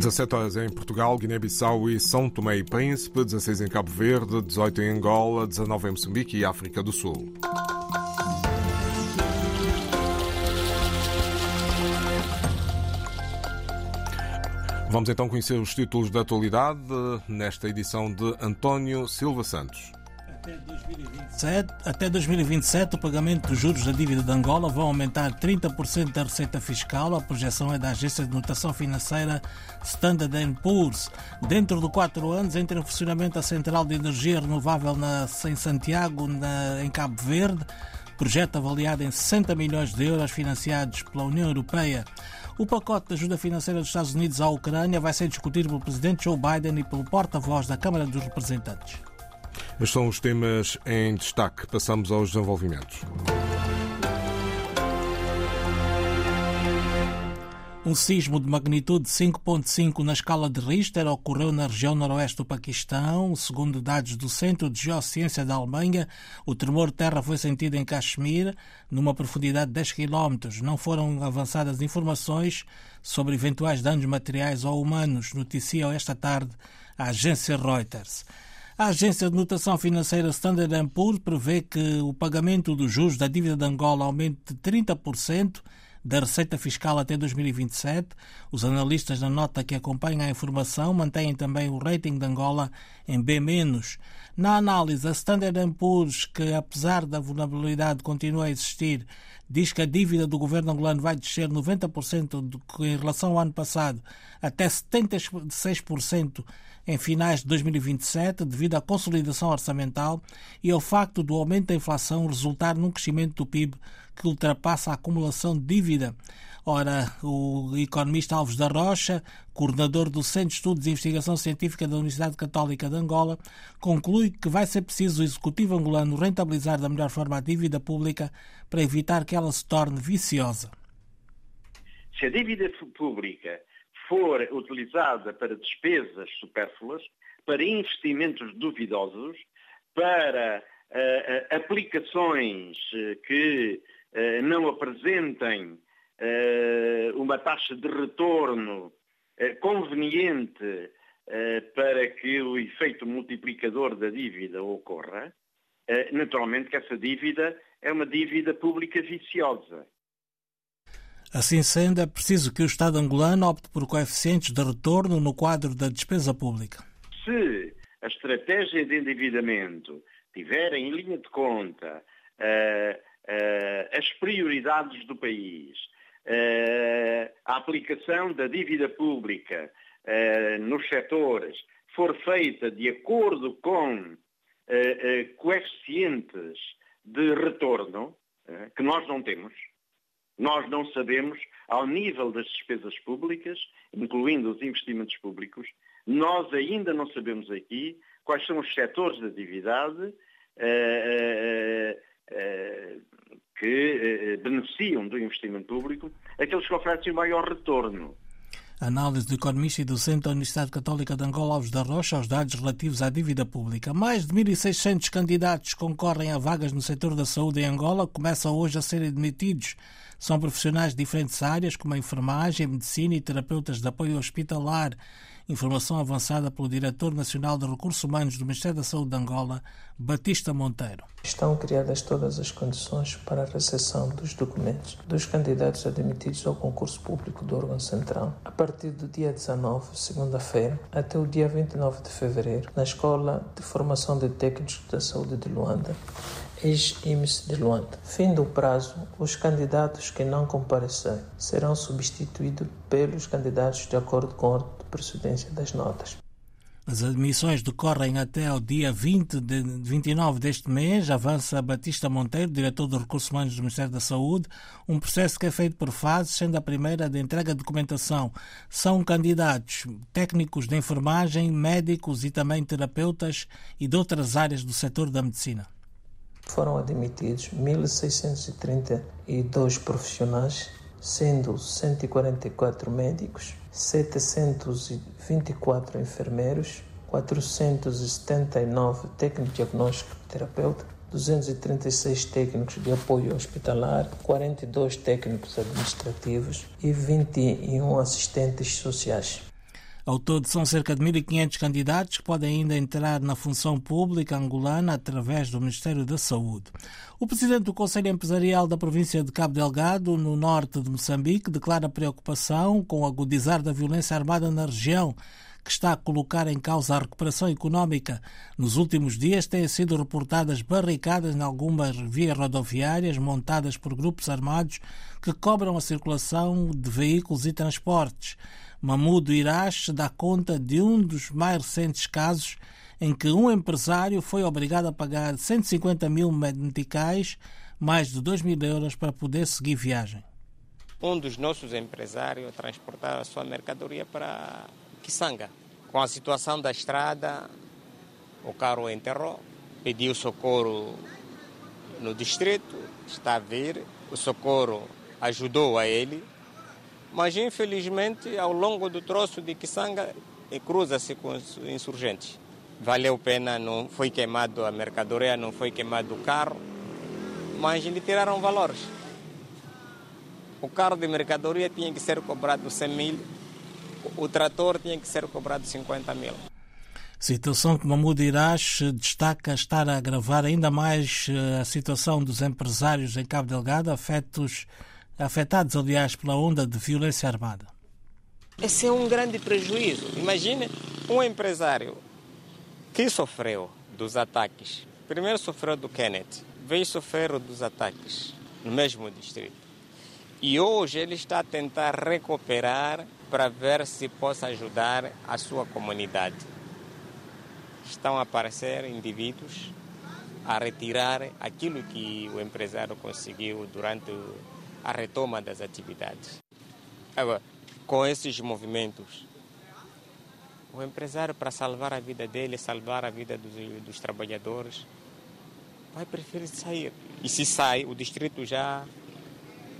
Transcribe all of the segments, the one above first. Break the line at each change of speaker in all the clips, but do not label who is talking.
17 horas em Portugal, Guiné-Bissau e São Tomé e Príncipe, 16 em Cabo Verde, 18 em Angola, 19 em Moçambique e África do Sul. Vamos então conhecer os títulos da atualidade nesta edição de António Silva Santos.
Até 2027, até 2027, o pagamento dos juros da dívida de Angola vão aumentar 30% da receita fiscal. A projeção é da agência de notação financeira Standard Poor's. Dentro de quatro anos, entra em funcionamento a central de energia renovável na, em Santiago, na, em Cabo Verde. Projeto avaliado em 60 milhões de euros, financiados pela União Europeia. O pacote de ajuda financeira dos Estados Unidos à Ucrânia vai ser discutido pelo presidente Joe Biden e pelo porta-voz da Câmara dos Representantes.
Estes são os temas em destaque. Passamos aos desenvolvimentos.
Um sismo de magnitude 5.5 na escala de Richter ocorreu na região noroeste do Paquistão. Segundo dados do Centro de Geociência da Alemanha, o tremor de terra foi sentido em Kashmir, numa profundidade de 10 km. Não foram avançadas informações sobre eventuais danos materiais ou humanos, noticiou esta tarde a agência Reuters. A agência de notação financeira Standard Poor's prevê que o pagamento dos juros da dívida de Angola aumente de 30% da receita fiscal até 2027. Os analistas na nota que acompanha a informação mantêm também o rating de Angola em B-. Na análise, a Standard Poor's, que apesar da vulnerabilidade continua a existir, diz que a dívida do governo angolano vai descer 90% do que em relação ao ano passado até 76% em finais de 2027, devido à consolidação orçamental e ao facto do aumento da inflação resultar num crescimento do PIB que ultrapassa a acumulação de dívida. Ora, o economista Alves da Rocha, coordenador do Centro de Estudos e Investigação Científica da Universidade Católica de Angola, conclui que vai ser preciso o Executivo angolano rentabilizar da melhor forma a dívida pública para evitar que ela se torne viciosa.
Se a dívida pública for utilizada para despesas supérfluas, para investimentos duvidosos, para uh, aplicações que uh, não apresentem uma taxa de retorno conveniente para que o efeito multiplicador da dívida ocorra, naturalmente que essa dívida é uma dívida pública viciosa.
Assim sendo, é preciso que o Estado angolano opte por coeficientes de retorno no quadro da despesa pública.
Se a estratégia de endividamento tiver em linha de conta uh, uh, as prioridades do país, a aplicação da dívida pública nos setores for feita de acordo com coeficientes de retorno, que nós não temos, nós não sabemos, ao nível das despesas públicas, incluindo os investimentos públicos, nós ainda não sabemos aqui quais são os setores da atividade que beneficiam do investimento público, aqueles que oferecem o maior retorno.
Análise do economista e docente da Universidade Católica de Angola Alves da Rocha aos dados relativos à dívida pública. Mais de 1.600 candidatos concorrem a vagas no setor da saúde em Angola, começam hoje a serem admitidos são profissionais de diferentes áreas, como a enfermagem, medicina e terapeutas de apoio hospitalar. Informação avançada pelo Diretor Nacional de Recursos Humanos do Ministério da Saúde de Angola, Batista Monteiro.
Estão criadas todas as condições para a recepção dos documentos dos candidatos admitidos ao concurso público do órgão central a partir do dia 19, segunda-feira, até o dia 29 de fevereiro, na Escola de Formação de Técnicos da Saúde de Luanda ex-IMS de Luanda. Fim do prazo, os candidatos que não comparecerem serão substituídos pelos candidatos de acordo com a ordem de procedência das notas.
As admissões decorrem até ao dia 20 de 29 deste mês, avança Batista Monteiro, diretor de Recursos Humanos do Ministério da Saúde, um processo que é feito por fases, sendo a primeira de entrega de documentação. São candidatos técnicos de enfermagem, médicos e também terapeutas e de outras áreas do setor da medicina
foram admitidos 1.632 profissionais, sendo 144 médicos, 724 enfermeiros, 479 técnicos diagnósticos terapeuta, 236 técnicos de apoio hospitalar, 42 técnicos administrativos e 21 assistentes sociais.
Ao todo, são cerca de 1.500 candidatos que podem ainda entrar na função pública angolana através do Ministério da Saúde. O presidente do Conselho Empresarial da província de Cabo Delgado, no norte de Moçambique, declara preocupação com o agudizar da violência armada na região que está a colocar em causa a recuperação económica. Nos últimos dias têm sido reportadas barricadas em algumas vias rodoviárias montadas por grupos armados que cobram a circulação de veículos e transportes. Mamudo Irache dá conta de um dos mais recentes casos em que um empresário foi obrigado a pagar 150 mil meticais, mais de 2 mil euros, para poder seguir viagem.
Um dos nossos empresários transportar a sua mercadoria para Kisanga. Com a situação da estrada, o carro enterrou, pediu socorro no distrito, está a vir, o socorro ajudou a ele, mas infelizmente ao longo do troço de Kisanga cruza-se com os insurgentes. Valeu pena, não foi queimado a mercadoria, não foi queimado o carro, mas lhe tiraram valores. O carro de mercadoria tinha que ser cobrado 100 mil, o trator tinha que ser cobrado 50 mil.
Situação que Mahmoud Irache destaca estar a agravar ainda mais eh, a situação dos empresários em Cabo Delgado, afetos afetados, aliás, pela onda de violência armada.
Esse é um grande prejuízo. Imagine um empresário que sofreu dos ataques. Primeiro sofreu do Kenneth, veio sofrer dos ataques no mesmo distrito. E hoje ele está a tentar recuperar para ver se possa ajudar a sua comunidade. Estão a aparecer indivíduos a retirar aquilo que o empresário conseguiu durante a retoma das atividades. Agora, com esses movimentos, o empresário, para salvar a vida dele, salvar a vida dos, dos trabalhadores, vai preferir sair. E se sai, o distrito já,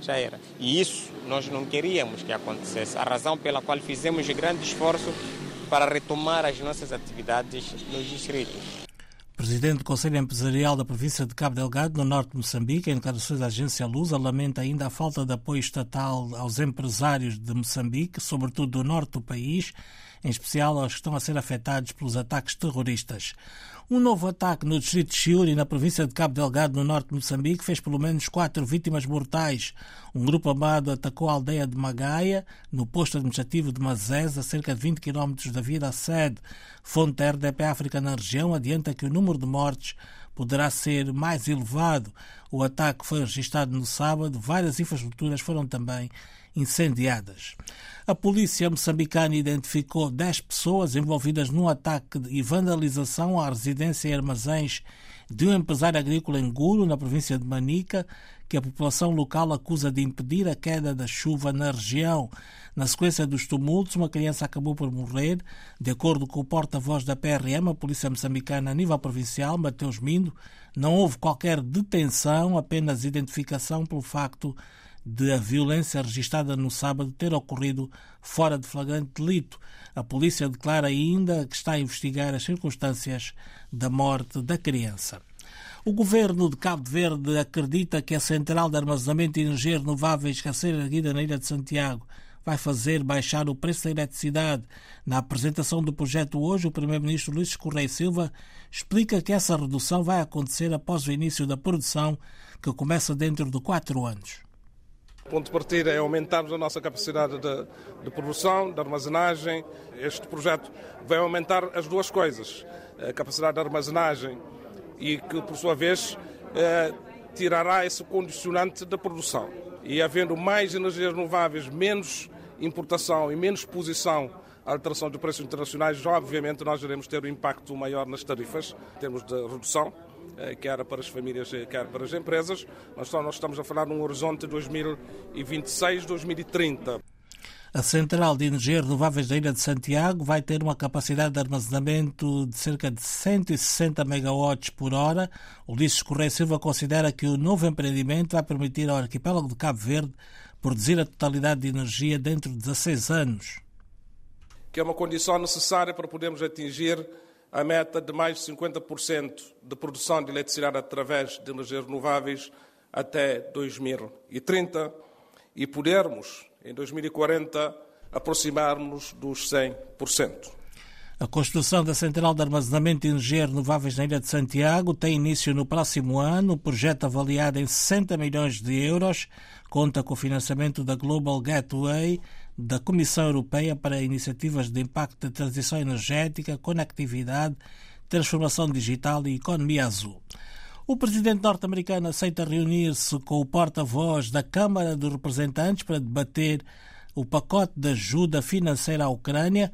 já era. E isso nós não queríamos que acontecesse. A razão pela qual fizemos grande esforço para retomar as nossas atividades nos distritos
presidente do Conselho Empresarial da província de Cabo Delgado, no norte de Moçambique, em declarações à agência Lusa, lamenta ainda a falta de apoio estatal aos empresários de Moçambique, sobretudo do norte do país, em especial aos que estão a ser afetados pelos ataques terroristas. Um novo ataque no distrito de Chiuri, na província de Cabo Delgado, no norte de Moçambique, fez pelo menos quatro vítimas mortais. Um grupo armado atacou a aldeia de Magaia, no posto administrativo de Mazés, a cerca de 20 km da vila sede. Fonte RDP África na região adianta que o número de mortes poderá ser mais elevado. O ataque foi registrado no sábado, várias infraestruturas foram também incendiadas. A polícia moçambicana identificou 10 pessoas envolvidas num ataque e vandalização à residência e armazéns de um empresário agrícola em Guro, na província de Manica, que a população local acusa de impedir a queda da chuva na região. Na sequência dos tumultos, uma criança acabou por morrer. De acordo com o porta-voz da PRM, a Polícia Moçambicana a nível provincial, Mateus Mindo, não houve qualquer detenção, apenas identificação pelo facto de a violência registrada no sábado ter ocorrido fora de flagrante delito. A polícia declara ainda que está a investigar as circunstâncias da morte da criança. O governo de Cabo Verde acredita que a central de armazenamento de energia renováveis que a ser erguida na Ilha de Santiago vai fazer baixar o preço da eletricidade. Na apresentação do projeto hoje, o Primeiro-Ministro Luís Correia Silva explica que essa redução vai acontecer após o início da produção, que começa dentro de quatro anos.
O ponto de partida é aumentarmos a nossa capacidade de, de, produção, de armazenagem. Este projeto vai aumentar as duas coisas: a capacidade de armazenagem e que, por sua vez, eh, tirará esse condicionante da produção. E havendo mais energias renováveis, menos importação e menos exposição à alteração de preços internacionais, obviamente nós iremos ter um impacto maior nas tarifas, em termos de redução quer para as famílias, eh, quer para as empresas. Nós estamos a falar num horizonte de 2026-2030.
A central de energia renováveis da Ilha de Santiago vai ter uma capacidade de armazenamento de cerca de 160 megawatts por hora. Ulisses Correia Silva considera que o novo empreendimento vai permitir ao arquipélago de Cabo Verde produzir a totalidade de energia dentro de 16 anos.
Que é uma condição necessária para podermos atingir a meta de mais de 50% de produção de eletricidade através de energias renováveis até 2030 e podermos, em 2040, aproximarmos dos 100%.
A construção da central de armazenamento de energia renováveis na Ilha de Santiago tem início no próximo ano. O projeto, avaliado em 60 milhões de euros, conta com o financiamento da Global Gateway, da Comissão Europeia para Iniciativas de Impacto de Transição Energética, Conectividade, Transformação Digital e Economia Azul. O presidente norte-americano aceita reunir-se com o porta-voz da Câmara dos Representantes para debater o pacote de ajuda financeira à Ucrânia.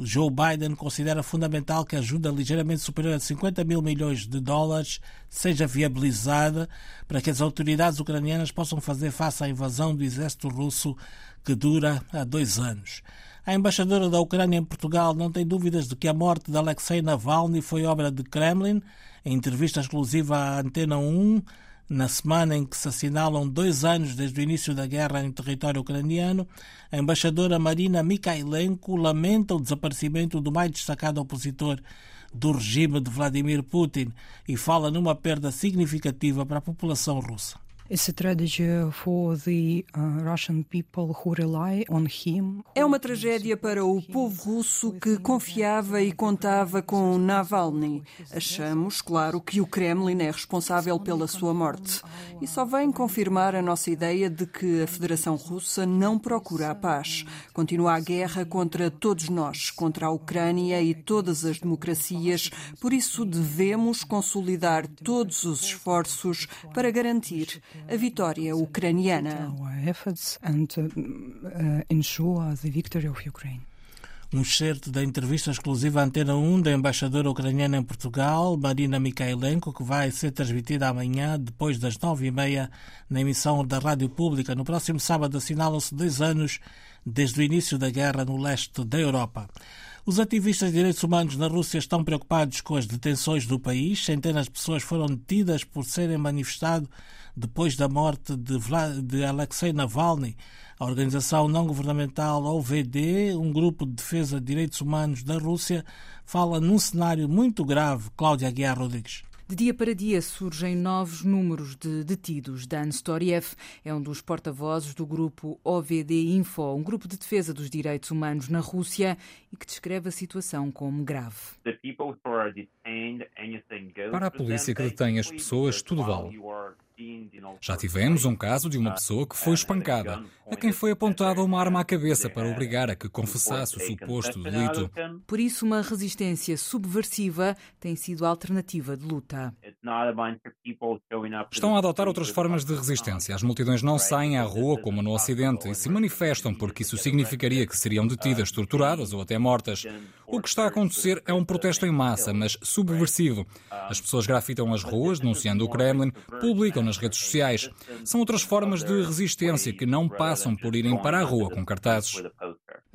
Joe Biden considera fundamental que a ajuda ligeiramente superior a 50 mil milhões de dólares seja viabilizada para que as autoridades ucranianas possam fazer face à invasão do exército russo que dura há dois anos. A embaixadora da Ucrânia em Portugal não tem dúvidas de que a morte de Alexei Navalny foi obra de Kremlin. Em entrevista exclusiva à Antena 1, na semana em que se assinalam dois anos desde o início da guerra em território ucraniano, a embaixadora Marina Mikhailenko lamenta o desaparecimento do mais destacado opositor do regime de Vladimir Putin e fala numa perda significativa para a população russa.
É uma tragédia para o povo russo que confiava e contava com Navalny. Achamos, claro, que o Kremlin é responsável pela sua morte. E só vem confirmar a nossa ideia de que a Federação Russa não procura a paz. Continua a guerra contra todos nós, contra a Ucrânia e todas as democracias. Por isso devemos consolidar todos os esforços para garantir a vitória ucraniana.
Um excerto da entrevista exclusiva à Antena 1 da embaixadora ucraniana em Portugal, Marina Mikhailenko, que vai ser transmitida amanhã, depois das nove e meia, na emissão da Rádio Pública. No próximo sábado assinalam-se dois anos desde o início da guerra no leste da Europa. Os ativistas de direitos humanos na Rússia estão preocupados com as detenções do país. Centenas de pessoas foram detidas por serem manifestado depois da morte de, Vlad, de Alexei Navalny. A organização não governamental OVD, um grupo de defesa de direitos humanos da Rússia, fala num cenário muito grave. Cláudia Aguiar Rodrigues.
De dia para dia surgem novos números de detidos. Dan Storiev é um dos porta-vozes do grupo OVD Info, um grupo de defesa dos direitos humanos na Rússia e que descreve a situação como grave.
Para a polícia que detém as pessoas, tudo vale. Já tivemos um caso de uma pessoa que foi espancada, a quem foi apontada uma arma à cabeça para obrigar a que confessasse o suposto delito.
Por isso, uma resistência subversiva tem sido a alternativa de luta.
Estão a adotar outras formas de resistência. As multidões não saem à rua como no Ocidente e se manifestam porque isso significaria que seriam detidas, torturadas ou até mortas. O que está a acontecer é um protesto em massa, mas subversivo. As pessoas grafitam as ruas, denunciando o Kremlin, publicam nas redes sociais. São outras formas de resistência que não passam por irem para a rua com cartazes.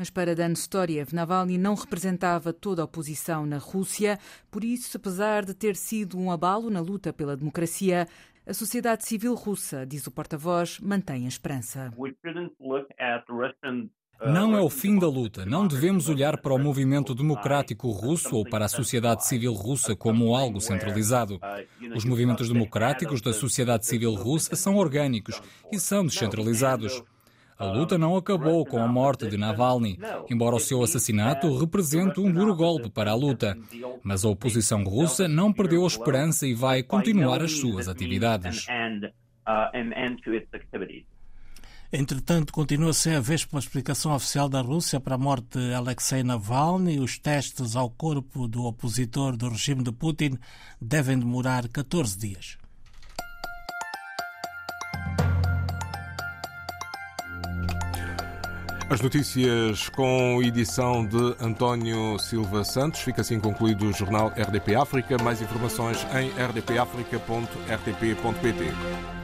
Mas para Dan Storiev, Navalny não representava toda a oposição na Rússia, por isso, apesar de ter sido um abalo na luta pela democracia, a sociedade civil russa, diz o porta-voz, mantém a esperança.
Não é o fim da luta. Não devemos olhar para o movimento democrático russo ou para a sociedade civil russa como algo centralizado. Os movimentos democráticos da sociedade civil russa são orgânicos e são descentralizados. A luta não acabou com a morte de Navalny, embora o seu assassinato represente um duro golpe para a luta. Mas a oposição russa não perdeu a esperança e vai continuar as suas atividades.
Entretanto, continua sem haver uma explicação oficial da Rússia para a morte de Alexei Navalny. Os testes ao corpo do opositor do regime de Putin devem demorar 14 dias.
As notícias com edição de António Silva Santos. Fica assim concluído o jornal RDP África. Mais informações em rdpafrica.rtp.pt.